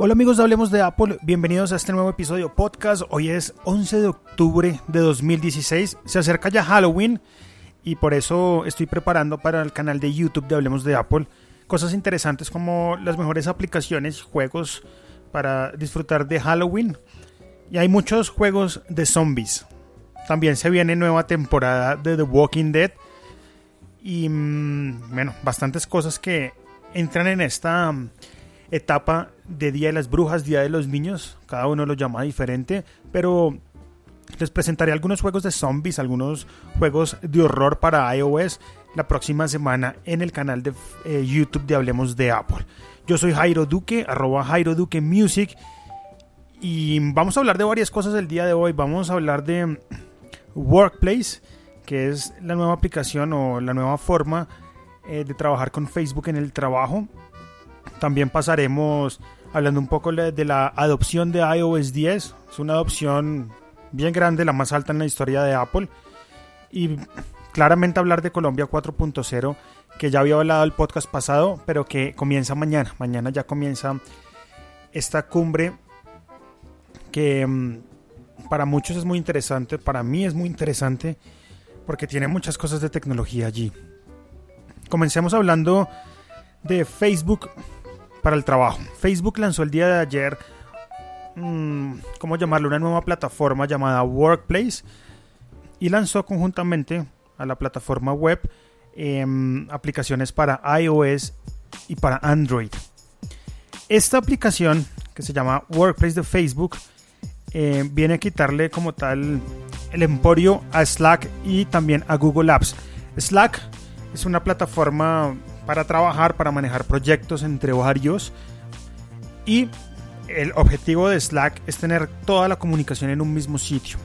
Hola amigos de Hablemos de Apple, bienvenidos a este nuevo episodio podcast. Hoy es 11 de octubre de 2016, se acerca ya Halloween y por eso estoy preparando para el canal de YouTube de Hablemos de Apple cosas interesantes como las mejores aplicaciones juegos para disfrutar de Halloween. Y hay muchos juegos de zombies. También se viene nueva temporada de The Walking Dead. Y mm, bueno, bastantes cosas que entran en esta etapa de Día de las Brujas, Día de los Niños. Cada uno lo llama diferente. Pero les presentaré algunos juegos de zombies, algunos juegos de horror para iOS la próxima semana en el canal de eh, YouTube de Hablemos de Apple. Yo soy Jairo Duque, arroba Jairo Duque Music. Y vamos a hablar de varias cosas el día de hoy. Vamos a hablar de Workplace, que es la nueva aplicación o la nueva forma eh, de trabajar con Facebook en el trabajo. También pasaremos hablando un poco de la adopción de iOS 10. Es una adopción bien grande, la más alta en la historia de Apple. Y claramente hablar de Colombia 4.0, que ya había hablado el podcast pasado, pero que comienza mañana. Mañana ya comienza esta cumbre que mm, para muchos es muy interesante, para mí es muy interesante, porque tiene muchas cosas de tecnología allí. Comencemos hablando de Facebook el trabajo. Facebook lanzó el día de ayer, mmm, ¿cómo llamarlo? Una nueva plataforma llamada Workplace y lanzó conjuntamente a la plataforma web eh, aplicaciones para iOS y para Android. Esta aplicación que se llama Workplace de Facebook eh, viene a quitarle como tal el emporio a Slack y también a Google Apps. Slack es una plataforma para trabajar, para manejar proyectos entre varios y el objetivo de Slack es tener toda la comunicación en un mismo sitio.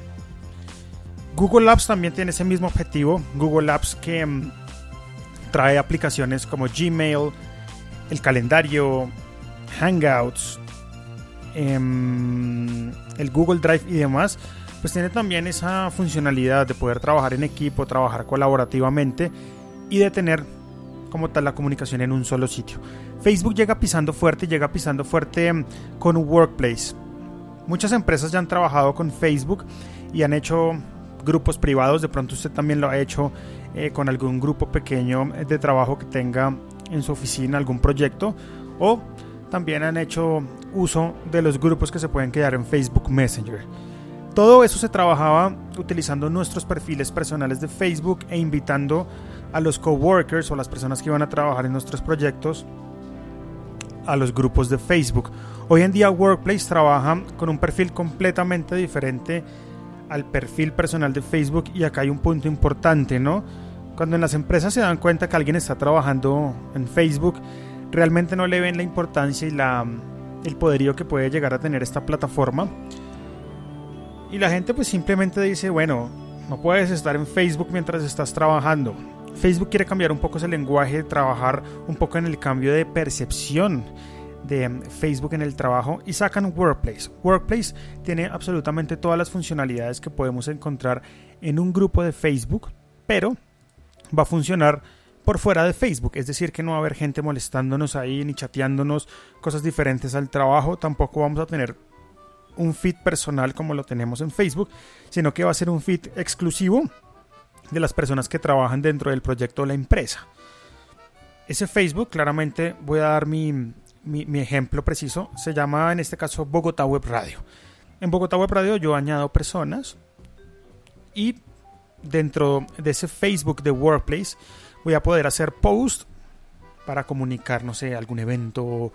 Google Apps también tiene ese mismo objetivo. Google Apps que mm, trae aplicaciones como Gmail, el calendario, Hangouts, em, el Google Drive y demás, pues tiene también esa funcionalidad de poder trabajar en equipo, trabajar colaborativamente y de tener como tal la comunicación en un solo sitio. Facebook llega pisando fuerte, llega pisando fuerte em, con Workplace. Muchas empresas ya han trabajado con Facebook y han hecho grupos privados, de pronto usted también lo ha hecho eh, con algún grupo pequeño de trabajo que tenga en su oficina algún proyecto o también han hecho uso de los grupos que se pueden quedar en Facebook Messenger. Todo eso se trabajaba utilizando nuestros perfiles personales de Facebook e invitando a los coworkers o las personas que iban a trabajar en nuestros proyectos a los grupos de Facebook. Hoy en día Workplace trabaja con un perfil completamente diferente al perfil personal de Facebook y acá hay un punto importante, ¿no? Cuando en las empresas se dan cuenta que alguien está trabajando en Facebook, realmente no le ven la importancia y la, el poderío que puede llegar a tener esta plataforma. Y la gente pues simplemente dice, bueno, no puedes estar en Facebook mientras estás trabajando. Facebook quiere cambiar un poco ese lenguaje, trabajar un poco en el cambio de percepción de Facebook en el trabajo y sacan Workplace. Workplace tiene absolutamente todas las funcionalidades que podemos encontrar en un grupo de Facebook, pero va a funcionar por fuera de Facebook, es decir, que no va a haber gente molestándonos ahí ni chateándonos cosas diferentes al trabajo, tampoco vamos a tener un feed personal como lo tenemos en Facebook, sino que va a ser un feed exclusivo de las personas que trabajan dentro del proyecto o la empresa. Ese Facebook, claramente voy a dar mi, mi, mi, ejemplo preciso, se llama en este caso Bogotá Web Radio. En Bogotá Web Radio yo añado personas y dentro de ese Facebook de Workplace voy a poder hacer post para comunicar, no sé, algún evento,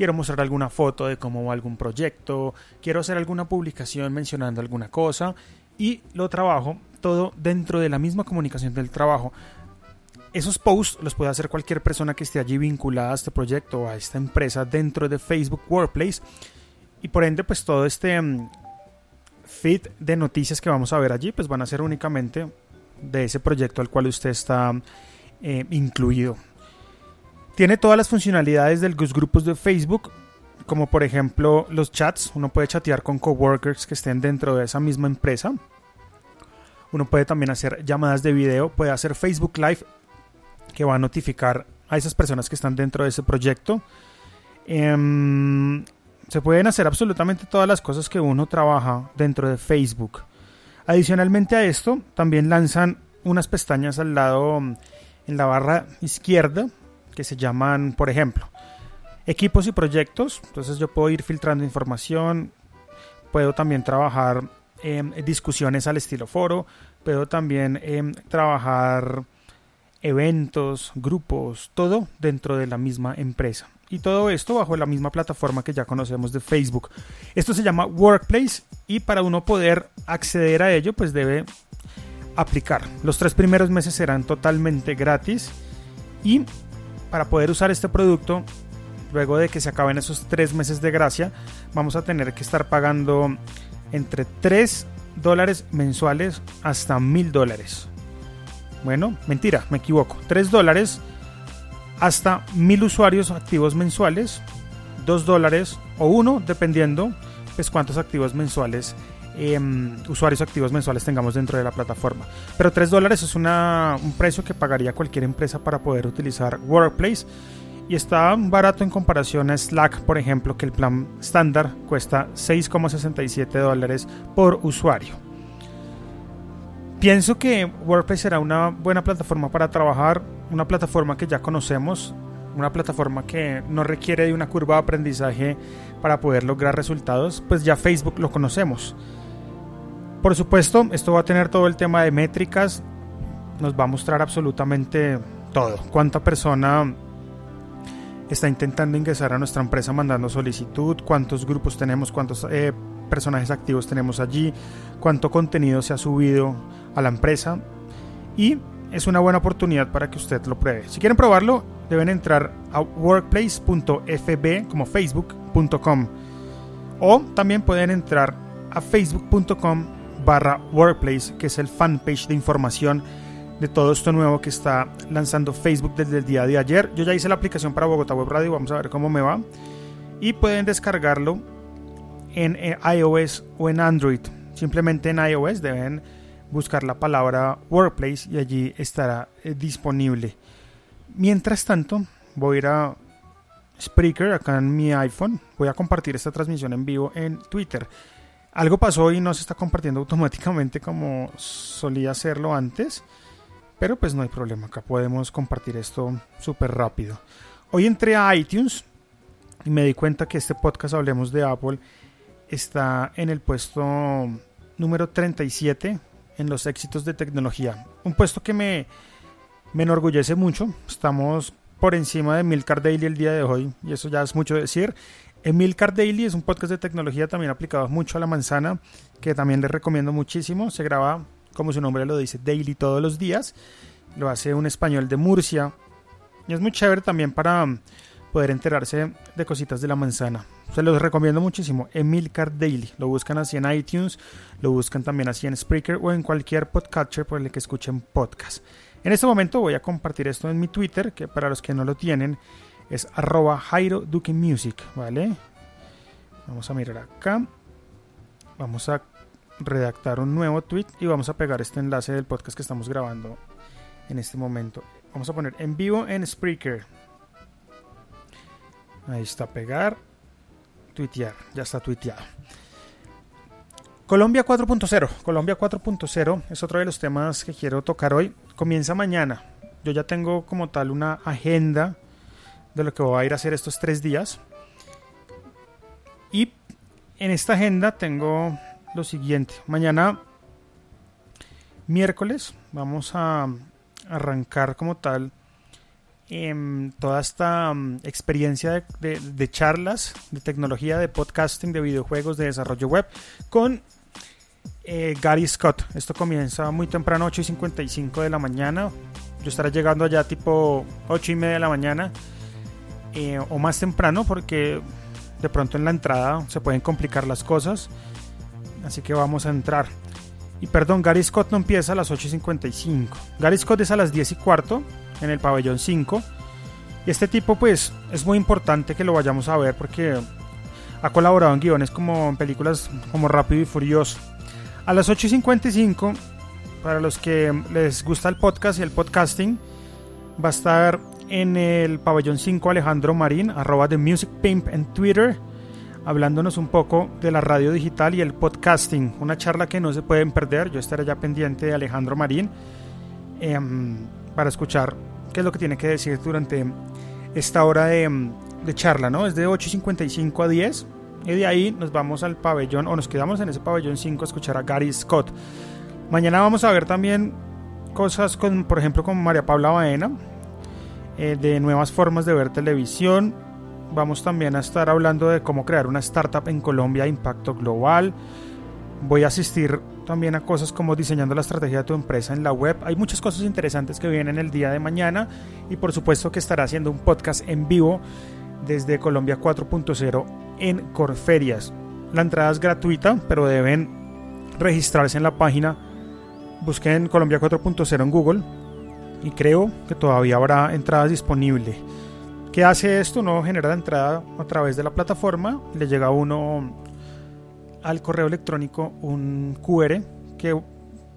quiero mostrar alguna foto de cómo va algún proyecto, quiero hacer alguna publicación mencionando alguna cosa y lo trabajo todo dentro de la misma comunicación del trabajo. Esos posts los puede hacer cualquier persona que esté allí vinculada a este proyecto o a esta empresa dentro de Facebook Workplace. Y por ende, pues todo este mm, feed de noticias que vamos a ver allí, pues van a ser únicamente de ese proyecto al cual usted está eh, incluido. Tiene todas las funcionalidades de los grupos de Facebook, como por ejemplo los chats. Uno puede chatear con coworkers que estén dentro de esa misma empresa. Uno puede también hacer llamadas de video, puede hacer Facebook Live que va a notificar a esas personas que están dentro de ese proyecto. Em, se pueden hacer absolutamente todas las cosas que uno trabaja dentro de Facebook. Adicionalmente a esto, también lanzan unas pestañas al lado en la barra izquierda que se llaman, por ejemplo, equipos y proyectos. Entonces yo puedo ir filtrando información, puedo también trabajar en discusiones al estilo foro, puedo también em, trabajar eventos, grupos, todo dentro de la misma empresa. Y todo esto bajo la misma plataforma que ya conocemos de Facebook. Esto se llama Workplace y para uno poder acceder a ello pues debe aplicar. Los tres primeros meses serán totalmente gratis y para poder usar este producto, luego de que se acaben esos tres meses de gracia, vamos a tener que estar pagando entre 3 dólares mensuales hasta 1000 dólares. Bueno, mentira, me equivoco. 3 dólares hasta 1000 usuarios activos mensuales, 2 dólares o 1, dependiendo pues cuántos activos mensuales, em, usuarios activos mensuales tengamos dentro de la plataforma. Pero 3 dólares es una, un precio que pagaría cualquier empresa para poder utilizar Workplace. Y está barato en comparación a Slack, por ejemplo, que el plan estándar cuesta 6,67 dólares por usuario. Pienso que WordPress será una buena plataforma para trabajar, una plataforma que ya conocemos, una plataforma que no requiere de una curva de aprendizaje para poder lograr resultados, pues ya Facebook lo conocemos. Por supuesto, esto va a tener todo el tema de métricas, nos va a mostrar absolutamente todo, cuánta persona está intentando ingresar a nuestra empresa mandando solicitud, cuántos grupos tenemos, cuántos eh, personajes activos tenemos allí, cuánto contenido se ha subido a la empresa. Y es una buena oportunidad para que usted lo pruebe. Si quieren probarlo, deben entrar a workplace.fb como facebook.com o también pueden entrar a facebook.com barra workplace que es el fanpage de información de todo esto nuevo que está lanzando Facebook desde el día de ayer. Yo ya hice la aplicación para Bogotá Web Radio, vamos a ver cómo me va. Y pueden descargarlo en eh, iOS o en Android. Simplemente en iOS deben buscar la palabra Workplace y allí estará eh, disponible. Mientras tanto, voy a ir a Spreaker acá en mi iPhone. Voy a compartir esta transmisión en vivo en Twitter. Algo pasó y no se está compartiendo automáticamente como solía hacerlo antes. Pero pues no hay problema, acá podemos compartir esto súper rápido. Hoy entré a iTunes y me di cuenta que este podcast Hablemos de Apple está en el puesto número 37 en los éxitos de tecnología. Un puesto que me, me enorgullece mucho. Estamos por encima de Milcar Daily el día de hoy y eso ya es mucho decir. Milcar Daily es un podcast de tecnología también aplicado mucho a la manzana que también les recomiendo muchísimo. Se graba, como su nombre lo dice, daily todos los días. Lo hace un español de Murcia y es muy chévere también para poder enterarse de cositas de la manzana. Se los recomiendo muchísimo. Emilcar Daily. Lo buscan así en iTunes, lo buscan también así en Spreaker o en cualquier podcatcher por el que escuchen podcast. En este momento voy a compartir esto en mi Twitter, que para los que no lo tienen es arroba Jairo Duque Music, ¿vale? Vamos a mirar acá. Vamos a redactar un nuevo tweet y vamos a pegar este enlace del podcast que estamos grabando en este momento. Vamos a poner en vivo en Spreaker. Ahí está pegar tuitear, ya está tuiteado. Colombia 4.0. Colombia 4.0 es otro de los temas que quiero tocar hoy. Comienza mañana. Yo ya tengo como tal una agenda de lo que voy a ir a hacer estos tres días. Y en esta agenda tengo lo siguiente. Mañana, miércoles, vamos a arrancar como tal toda esta mm, experiencia de, charlas, de tecnología, de podcasting, de videojuegos, de desarrollo web, con eh, Gary Scott. Esto comienza muy temprano, 8 y 55 de la mañana. Yo estaré llegando allá tipo 8 y media de la mañana. Eh, o más temprano porque de pronto en la entrada se pueden complicar las cosas. Así que vamos a entrar. Y perdón, Gary Scott no empieza a las 8 y 55. Gary Scott es a las 10 y cuarto en el pabellón 5. Y este tipo pues es muy importante que lo vayamos a ver porque ha colaborado en guiones como en películas como Rápido y Furioso. A las 8 y 55, para los que les gusta el podcast y el podcasting, va a estar en el pabellón 5 Alejandro Marín, arroba de Music Pimp en Twitter, hablándonos un poco de la radio digital y el podcasting. Una charla que no se pueden perder. Yo estaré ya pendiente de Alejandro Marín em, para escuchar qué es lo que tiene que decir durante esta hora de, de charla, ¿no? Es de 8.55 a 10. Y de ahí nos vamos al pabellón, o nos quedamos en ese pabellón 5 a escuchar a Gary Scott. Mañana vamos a ver también cosas con, por ejemplo, con María Paula Baena, eh, de nuevas formas de ver televisión. Vamos también a estar hablando de cómo crear una startup en Colombia de impacto global. Voy a asistir también a cosas como diseñando la estrategia de tu empresa en la web. Hay muchas cosas interesantes que vienen el día de mañana y por supuesto que estará haciendo un podcast en vivo desde Colombia 4.0 en Corferias. La entrada es gratuita, pero deben registrarse en la página. Busquen Colombia 4.0 en Google y creo que todavía habrá entradas disponibles. ¿Qué hace esto? No genera entrada a través de la plataforma, le llega a uno al correo electrónico un QR que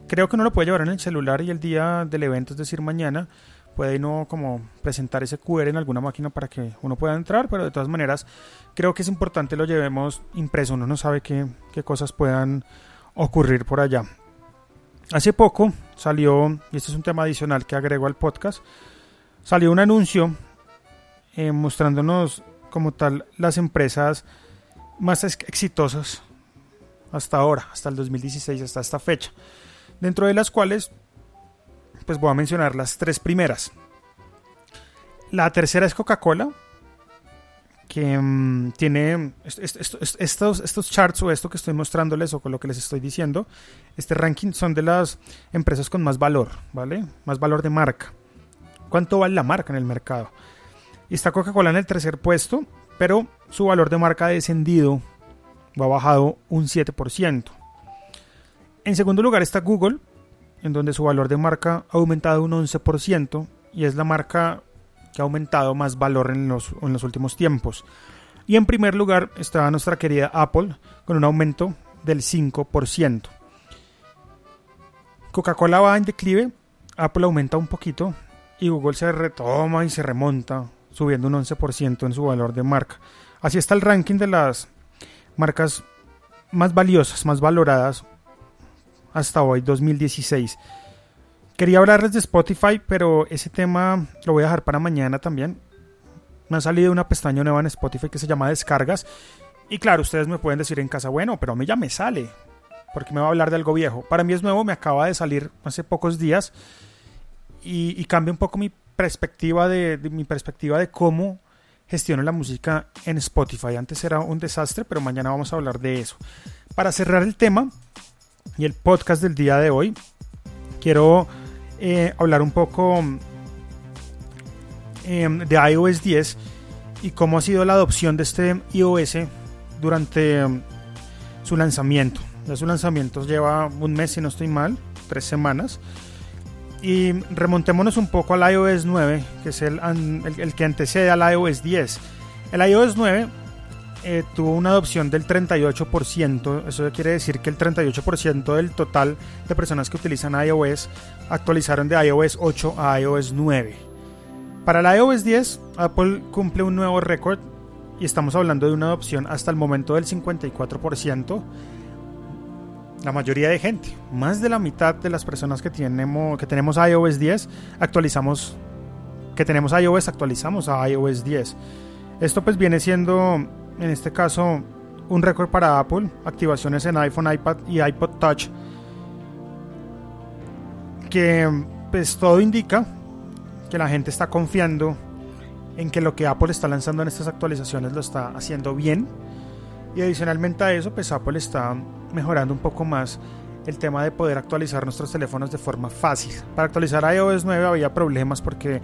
creo que uno lo puede llevar en el celular y el día del evento, es decir, mañana, puede uno como presentar ese QR en alguna máquina para que uno pueda entrar, pero de todas maneras creo que es importante lo llevemos impreso, uno no sabe qué, qué cosas puedan ocurrir por allá. Hace poco salió, y este es un tema adicional que agrego al podcast, salió un anuncio eh, mostrándonos como tal las empresas más exitosas hasta ahora, hasta el 2016, hasta esta fecha, dentro de las cuales pues voy a mencionar las tres primeras. La tercera es Coca-Cola, que mm, tiene estos, estos charts o esto que estoy mostrándoles o con lo que les estoy diciendo, este ranking son de las empresas con más valor, ¿vale? Más valor de marca. ¿Cuánto vale la marca en el mercado? Y está Coca-Cola en el tercer puesto, pero su valor de marca ha descendido o ha bajado un 7%. En segundo lugar está Google, en donde su valor de marca ha aumentado un 11% y es la marca que ha aumentado más valor en los, en los últimos tiempos. Y en primer lugar está nuestra querida Apple con un aumento del 5%. Coca-Cola va en declive, Apple aumenta un poquito y Google se retoma y se remonta, subiendo un 11% en su valor de marca. Así está el ranking de las marcas más valiosas, más valoradas hasta hoy, 2016. Quería hablarles de Spotify, pero ese tema lo voy a dejar para mañana también. Me ha salido una pestaña nueva en Spotify que se llama Descargas. Y claro, ustedes me pueden decir en casa, bueno, pero a mí ya me sale. Porque me va a hablar de algo viejo. Para mí es nuevo, me acaba de salir hace pocos días. Y, cambia un poco mi perspectiva de, mi perspectiva de cómo gestiono la música en Spotify. Antes era un desastre, pero mañana vamos a hablar de eso. Para cerrar el tema y el podcast del día de hoy, quiero eh, hablar un poco em, de iOS 10 y cómo ha sido la adopción de este iOS durante em, su lanzamiento. Ya su lanzamiento lleva un mes, si no estoy mal, tres semanas. Y remontémonos un poco al iOS 9, que es el, el que antecede al iOS 10. El iOS 9 eh, tuvo una adopción del 38%. Eso quiere decir que el 38% del total de personas que utilizan iOS actualizaron de iOS 8 a iOS 9. Para la iOS 10, Apple cumple un nuevo récord y estamos hablando de una adopción hasta el momento del 54%. La mayoría de gente, más de la mitad de las personas que tenemos, que tenemos iOS 10, actualizamos, que tenemos iOS, actualizamos a iOS 10. Esto pues viene siendo en este caso un récord para Apple, activaciones en iPhone, iPad y iPod Touch, que pues todo indica que la gente está confiando en que lo que Apple está lanzando en estas actualizaciones lo está haciendo bien y adicionalmente a eso pues Apple está mejorando un poco más el tema de poder actualizar nuestros teléfonos de forma fácil. Para actualizar iOS 9 había problemas porque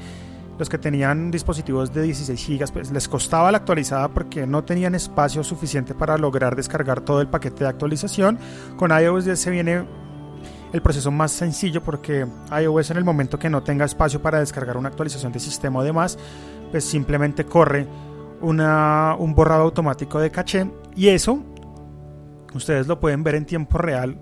los que tenían dispositivos de 16 GB pues les costaba la actualizada porque no tenían espacio suficiente para lograr descargar todo el paquete de actualización. Con iOS 10 se viene el proceso más sencillo porque iOS en el momento que no tenga espacio para descargar una actualización de sistema o demás, pues simplemente corre una, un borrado automático de caché y eso ustedes lo pueden ver en tiempo real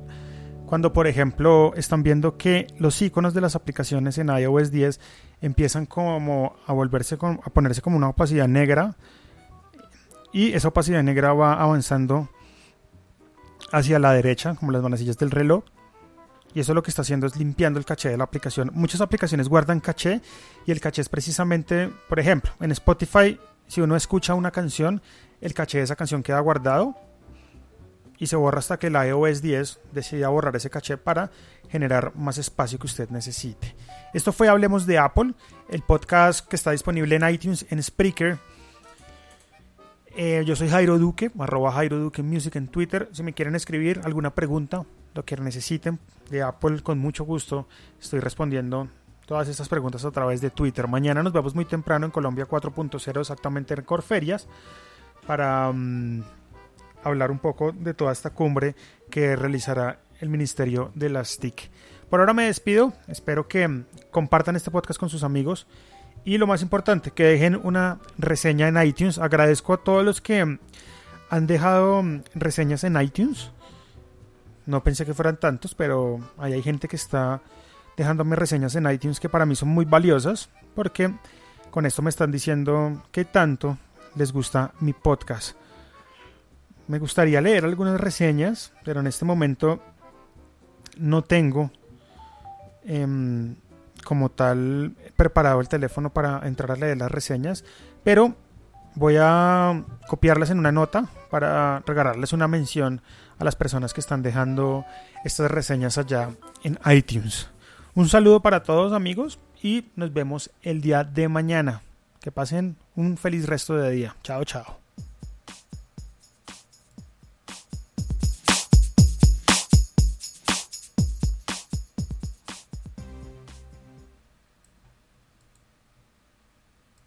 cuando por ejemplo están viendo que los iconos de las aplicaciones en iOS 10 empiezan como a volverse a ponerse como una opacidad negra y esa opacidad negra va avanzando hacia la derecha como las manecillas del reloj y eso lo que está haciendo es limpiando el caché de la aplicación. Muchas aplicaciones guardan caché y el caché es precisamente, por ejemplo, en Spotify, si uno escucha una canción, el caché de esa canción queda guardado y se borra hasta que la iOS 10 decida borrar ese caché para generar más espacio que usted necesite. Esto fue Hablemos de Apple, el podcast que está disponible en iTunes, en Spreaker. Eh, yo soy Jairo Duque, arroba Jairo Duque Music en Twitter. Si me quieren escribir alguna pregunta, lo que necesiten de Apple, con mucho gusto estoy respondiendo todas estas preguntas a través de Twitter. Mañana nos vemos muy temprano en Colombia 4.0, exactamente en Corferias, para... Mm, hablar un poco de toda esta cumbre que realizará el Ministerio de las TIC. Por ahora me despido, espero que compartan este podcast con sus amigos y lo más importante, que dejen una reseña en iTunes. Agradezco a todos los que han dejado reseñas en iTunes. No pensé que fueran tantos, pero ahí hay gente que está dejándome reseñas en iTunes que para mí son muy valiosas porque con esto me están diciendo que tanto les gusta mi podcast. Me gustaría leer algunas reseñas, pero en este momento no tengo em, como tal preparado el teléfono para entrar a leer las reseñas, pero voy a copiarlas en una nota para regalarles una mención a las personas que están dejando estas reseñas allá en iTunes. Un saludo para todos amigos y nos vemos el día de mañana. Que pasen un feliz resto de día. Chao, chao.